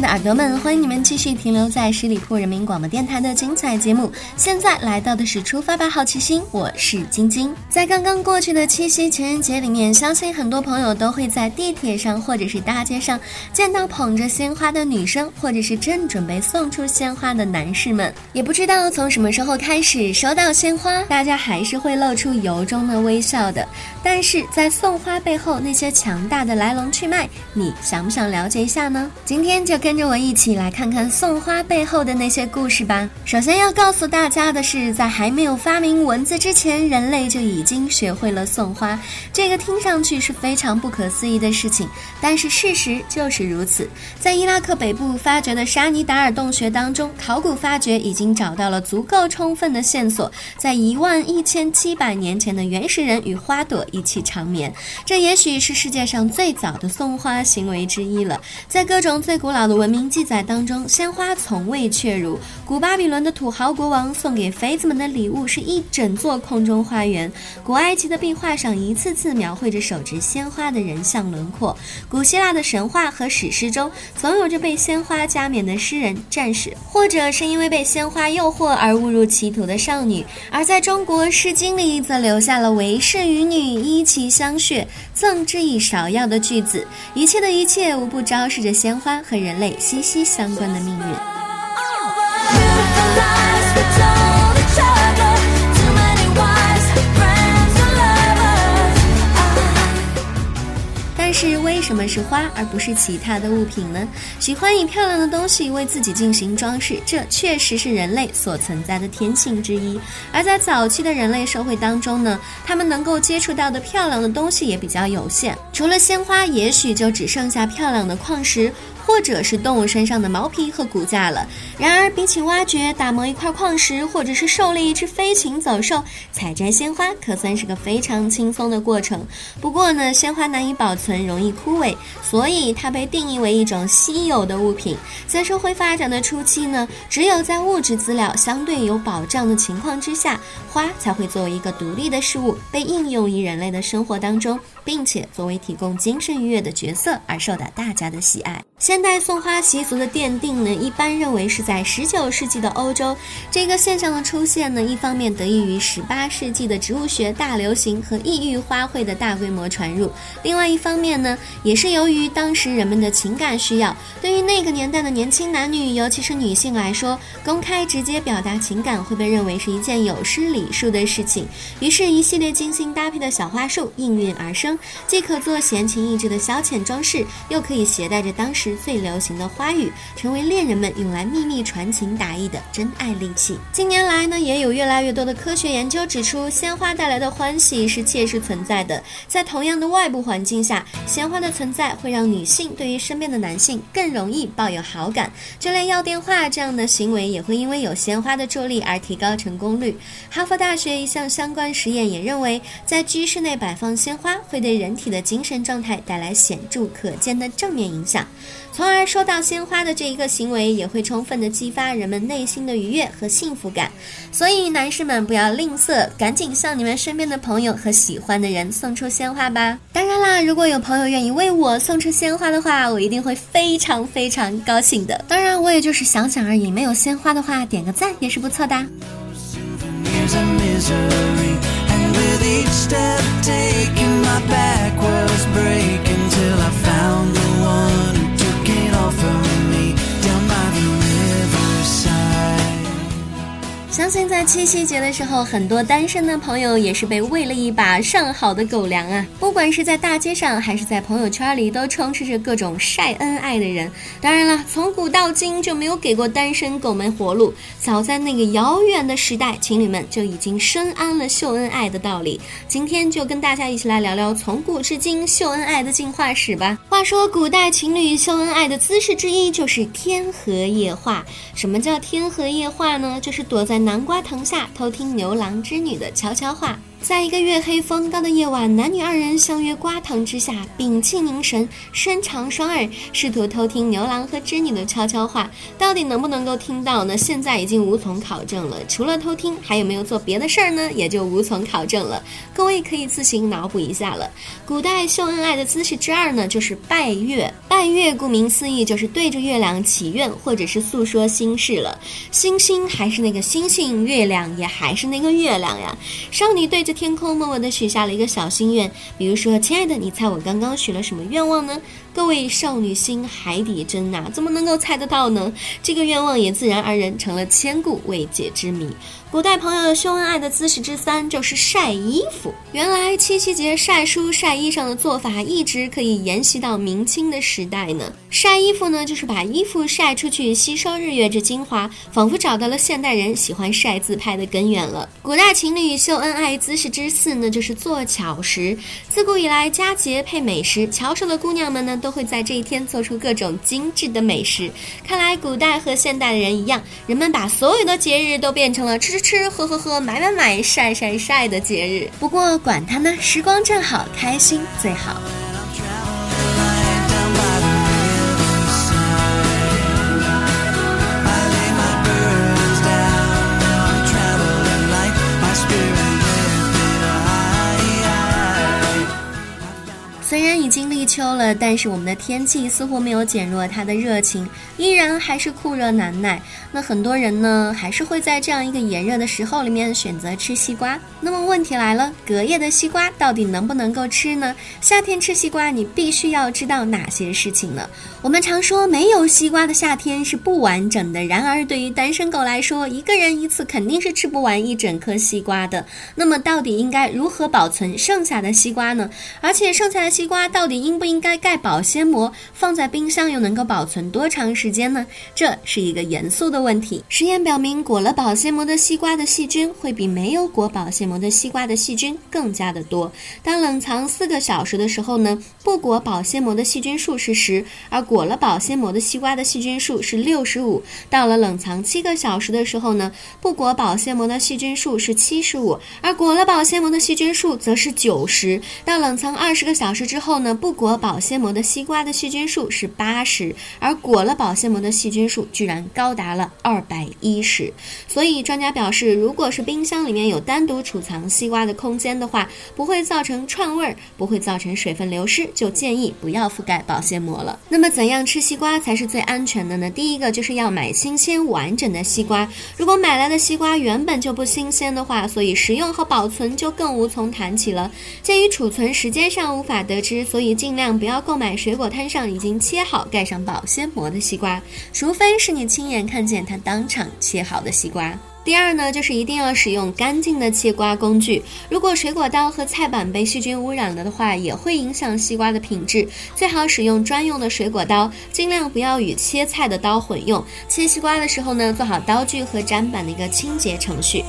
的耳朵们，欢迎你们继续停留在十里铺人民广播电台的精彩节目。现在来到的是出发吧好奇心，我是晶晶。在刚刚过去的七夕情人节里面，相信很多朋友都会在地铁上或者是大街上见到捧着鲜花的女生，或者是正准备送出鲜花的男士们。也不知道从什么时候开始，收到鲜花，大家还是会露出由衷的微笑的。但是在送花背后那些强大的来龙去脉，你想不想了解一下呢？今天就跟。跟着我一起来看看送花背后的那些故事吧。首先要告诉大家的是，在还没有发明文字之前，人类就已经学会了送花。这个听上去是非常不可思议的事情，但是事实就是如此。在伊拉克北部发掘的沙尼达尔洞穴当中，考古发掘已经找到了足够充分的线索，在一万一千七百年前的原始人与花朵一起长眠。这也许是世界上最早的送花行为之一了。在各种最古老的。文明记载当中，鲜花从未确如。古巴比伦的土豪国王送给妃子们的礼物是一整座空中花园。古埃及的壁画上一次次描绘着手执鲜花的人像轮廓。古希腊的神话和史诗中，总有着被鲜花加冕的诗人、战士，或者是因为被鲜花诱惑而误入歧途的少女。而在中国，《诗经》里则留下了“为氏与女，依其相谑，赠之以芍药”的句子。一切的一切，无不昭示着鲜花和人类。息息相关的命运。但是为什么是花而不是其他的物品呢？喜欢以漂亮的东西为自己进行装饰，这确实是人类所存在的天性之一。而在早期的人类社会当中呢，他们能够接触到的漂亮的东西也比较有限，除了鲜花，也许就只剩下漂亮的矿石。或者是动物身上的毛皮和骨架了。然而，比起挖掘、打磨一块矿石，或者是狩猎一只飞禽走兽，采摘鲜花可算是个非常轻松的过程。不过呢，鲜花难以保存，容易枯萎，所以它被定义为一种稀有的物品。在社会发展的初期呢，只有在物质资料相对有保障的情况之下，花才会作为一个独立的事物被应用于人类的生活当中，并且作为提供精神愉悦的角色而受到大家的喜爱。现代送花习俗的奠定呢，一般认为是在十九世纪的欧洲。这个现象的出现呢，一方面得益于十八世纪的植物学大流行和异域花卉的大规模传入；另外一方面呢，也是由于当时人们的情感需要。对于那个年代的年轻男女，尤其是女性来说，公开直接表达情感会被认为是一件有失礼数的事情。于是，一系列精心搭配的小花束应运而生，既可做闲情逸致的消遣装饰，又可以携带着当时。最流行的花语，成为恋人们用来秘密传情达意的真爱利器。近年来呢，也有越来越多的科学研究指出，鲜花带来的欢喜是切实存在的。在同样的外部环境下，鲜花的存在会让女性对于身边的男性更容易抱有好感。就连要电话这样的行为，也会因为有鲜花的助力而提高成功率。哈佛大学一项相关实验也认为，在居室内摆放鲜花会对人体的精神状态带来显著可见的正面影响。从而收到鲜花的这一个行为，也会充分的激发人们内心的愉悦和幸福感。所以，男士们不要吝啬，赶紧向你们身边的朋友和喜欢的人送出鲜花吧。当然啦，如果有朋友愿意为我送出鲜花的话，我一定会非常非常高兴的。当然，我也就是想想而已，没有鲜花的话，点个赞也是不错的。在七夕节的时候，很多单身的朋友也是被喂了一把上好的狗粮啊！不管是在大街上，还是在朋友圈里，都充斥着各种晒恩爱的人。当然了，从古到今就没有给过单身狗们活路。早在那个遥远的时代，情侣们就已经深谙了秀恩爱的道理。今天就跟大家一起来聊聊从古至今秀恩爱的进化史吧。话说，古代情侣秀恩爱的姿势之一就是天河夜话。什么叫天河夜话呢？就是躲在南瓜瓜藤下偷听牛郎织女的悄悄话。在一个月黑风高的夜晚，男女二人相约瓜藤之下，屏气凝神，伸长双耳，试图偷听牛郎和织女的悄悄话。到底能不能够听到呢？现在已经无从考证了。除了偷听，还有没有做别的事儿呢？也就无从考证了。各位可以自行脑补一下了。古代秀恩爱的姿势之二呢，就是拜月。拜月顾名思义，就是对着月亮祈愿，或者是诉说心事了。星星还是那个星星，月亮也还是那个月亮呀。少女对着天空默默地许下了一个小心愿，比如说，亲爱的，你猜我刚刚许了什么愿望呢？各位少女心海底针呐，怎么能够猜得到呢？这个愿望也自然而然成了千古未解之谜。古代朋友秀恩爱的姿势之三就是晒衣服。原来七夕节晒书、晒衣裳的做法一直可以沿袭到明清的时代呢。晒衣服呢，就是把衣服晒出去，吸收日月之精华，仿佛找到了现代人喜欢晒自拍的根源了。古代情侣秀恩爱姿势之四呢，就是做巧食。自古以来，佳节配美食，巧手的姑娘们呢，都会在这一天做出各种精致的美食。看来，古代和现代的人一样，人们把所有的节日都变成了吃。吃吃喝喝喝买买买晒晒晒的节日，不过管他呢，时光正好，开心最好。虽然已经立秋了，但是我们的天气似乎没有减弱它的热情，依然还是酷热难耐。那很多人呢，还是会在这样一个炎热的时候里面选择吃西瓜。那么问题来了，隔夜的西瓜到底能不能够吃呢？夏天吃西瓜，你必须要知道哪些事情呢？我们常说没有西瓜的夏天是不完整的，然而对于单身狗来说，一个人一次肯定是吃不完一整颗西瓜的。那么到底应该如何保存剩下的西瓜呢？而且剩下的西瓜到底应不应该盖保鲜膜？放在冰箱又能够保存多长时间呢？这是一个严肃的。问题实验表明，裹了保鲜膜的西瓜的细菌会比没有裹保鲜膜的西瓜的细菌更加的多。当冷藏四个小时的时候呢，不裹保鲜膜的细菌数是十，而裹了保鲜膜的西瓜的细菌数是六十五。到了冷藏七个小时的时候呢，不裹保鲜膜的细菌数是七十五，而裹了保鲜膜的细菌数则是九十。到冷藏二十个小时之后呢，不裹保鲜膜的西瓜的细菌数是八十，而裹了保鲜膜的细菌数居然高达了。二百一十，所以专家表示，如果是冰箱里面有单独储藏西瓜的空间的话，不会造成串味儿，不会造成水分流失，就建议不要覆盖保鲜膜了。那么，怎样吃西瓜才是最安全的呢？第一个就是要买新鲜完整的西瓜，如果买来的西瓜原本就不新鲜的话，所以食用和保存就更无从谈起了。鉴于储存时间上无法得知，所以尽量不要购买水果摊上已经切好、盖上保鲜膜的西瓜，除非是你亲眼看见。它当场切好的西瓜。第二呢，就是一定要使用干净的切瓜工具。如果水果刀和菜板被细菌污染了的话，也会影响西瓜的品质。最好使用专用的水果刀，尽量不要与切菜的刀混用。切西瓜的时候呢，做好刀具和砧板的一个清洁程序。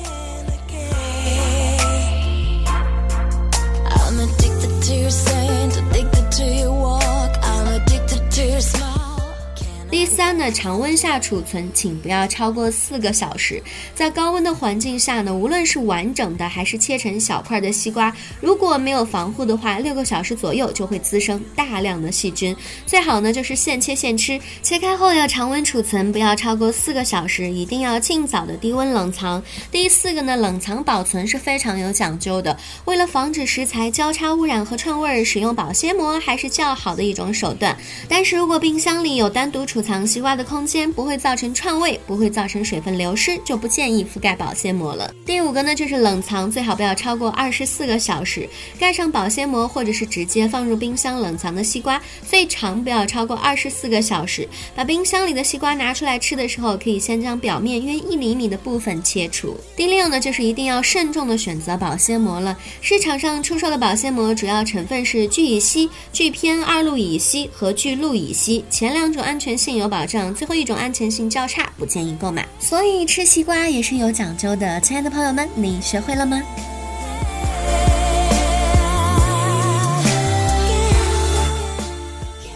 第三呢，常温下储存，请不要超过四个小时。在高温的环境下呢，无论是完整的还是切成小块的西瓜，如果没有防护的话，六个小时左右就会滋生大量的细菌。最好呢就是现切现吃，切开后要常温储存，不要超过四个小时，一定要尽早的低温冷藏。第四个呢，冷藏保存是非常有讲究的，为了防止食材交叉污染和串味儿，使用保鲜膜还是较好的一种手段。但是如果冰箱里有单独储储藏西瓜的空间，不会造成串味，不会造成水分流失，就不建议覆盖保鲜膜了。第五个呢，就是冷藏，最好不要超过二十四个小时。盖上保鲜膜，或者是直接放入冰箱冷藏的西瓜，最长不要超过二十四个小时。把冰箱里的西瓜拿出来吃的时候，可以先将表面约一厘米的部分切除。第六呢，就是一定要慎重的选择保鲜膜了。市场上出售的保鲜膜主要成分是聚乙烯、聚偏二氯乙烯和聚氯乙烯，前两种安全性有保障，最后一种安全性较差，不建议购买。所以吃西瓜也是有讲究的，亲爱的朋友们，你学会了吗？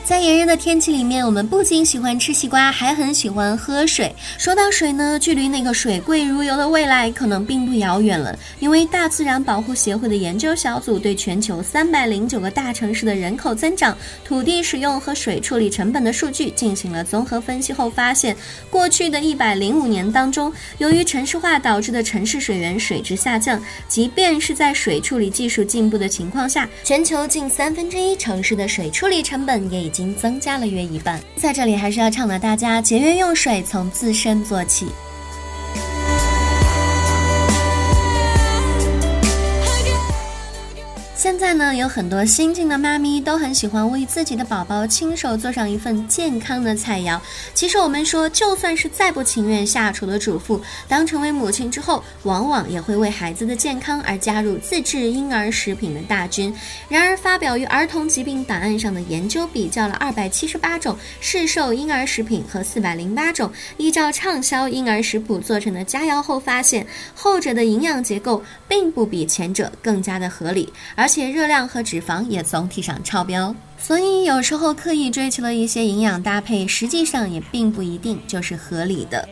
在炎热的天气里面，我们不仅喜欢吃西瓜，还很喜欢喝水。说到水呢，距离那个水贵如油的未来可能并不遥远了。因为大自然保护协会的研究小组对全球三百零九个大城市的人口增长、土地使用和水处理成本的数据进行了综合分析后发现，过去的一百零五年当中，由于城市化导致的城市水源水质下降，即便是在水处理技术进步的情况下，全球近三分之一城市的水处理成本也已。已经增加了约一半，在这里还是要倡导大家节约用水，从自身做起。现在呢，有很多新晋的妈咪都很喜欢为自己的宝宝亲手做上一份健康的菜肴。其实我们说，就算是再不情愿下厨的主妇，当成为母亲之后，往往也会为孩子的健康而加入自制婴儿食品的大军。然而，发表于儿童疾病档案上的研究比较了二百七十八种市售婴儿食品和四百零八种依照畅销婴儿食谱做成的佳肴后，发现后者的营养结构并不比前者更加的合理，而。且热量和脂肪也总体上超标，所以有时候刻意追求了一些营养搭配，实际上也并不一定就是合理的。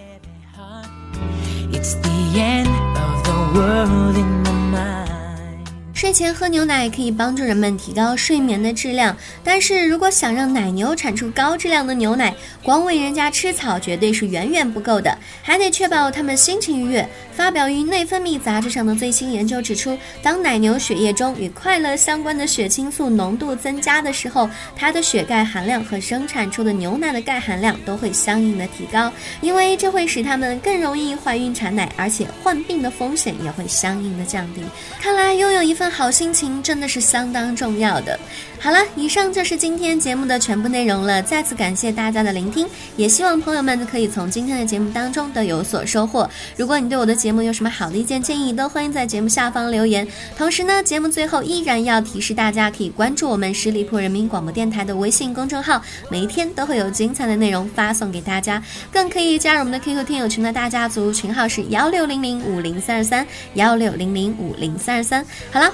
睡前喝牛奶可以帮助人们提高睡眠的质量，但是如果想让奶牛产出高质量的牛奶，光喂人家吃草绝对是远远不够的，还得确保它们心情愉悦。发表于《内分泌》杂志上的最新研究指出，当奶牛血液中与快乐相关的血清素浓度增加的时候，它的血钙含量和生产出的牛奶的钙含量都会相应的提高，因为这会使它们更容易怀孕产奶，而且患病的风险也会相应的降低。看来拥有一份好心情真的是相当重要的。好了，以上就是今天节目的全部内容了。再次感谢大家的聆听，也希望朋友们可以从今天的节目当中都有所收获。如果你对我的节目有什么好的意见建议，都欢迎在节目下方留言。同时呢，节目最后依然要提示大家，可以关注我们十里铺人民广播电台的微信公众号，每一天都会有精彩的内容发送给大家。更可以加入我们的 QQ 听友群的大家族，群号是幺六零零五零三二三幺六零零五零三二三。好了。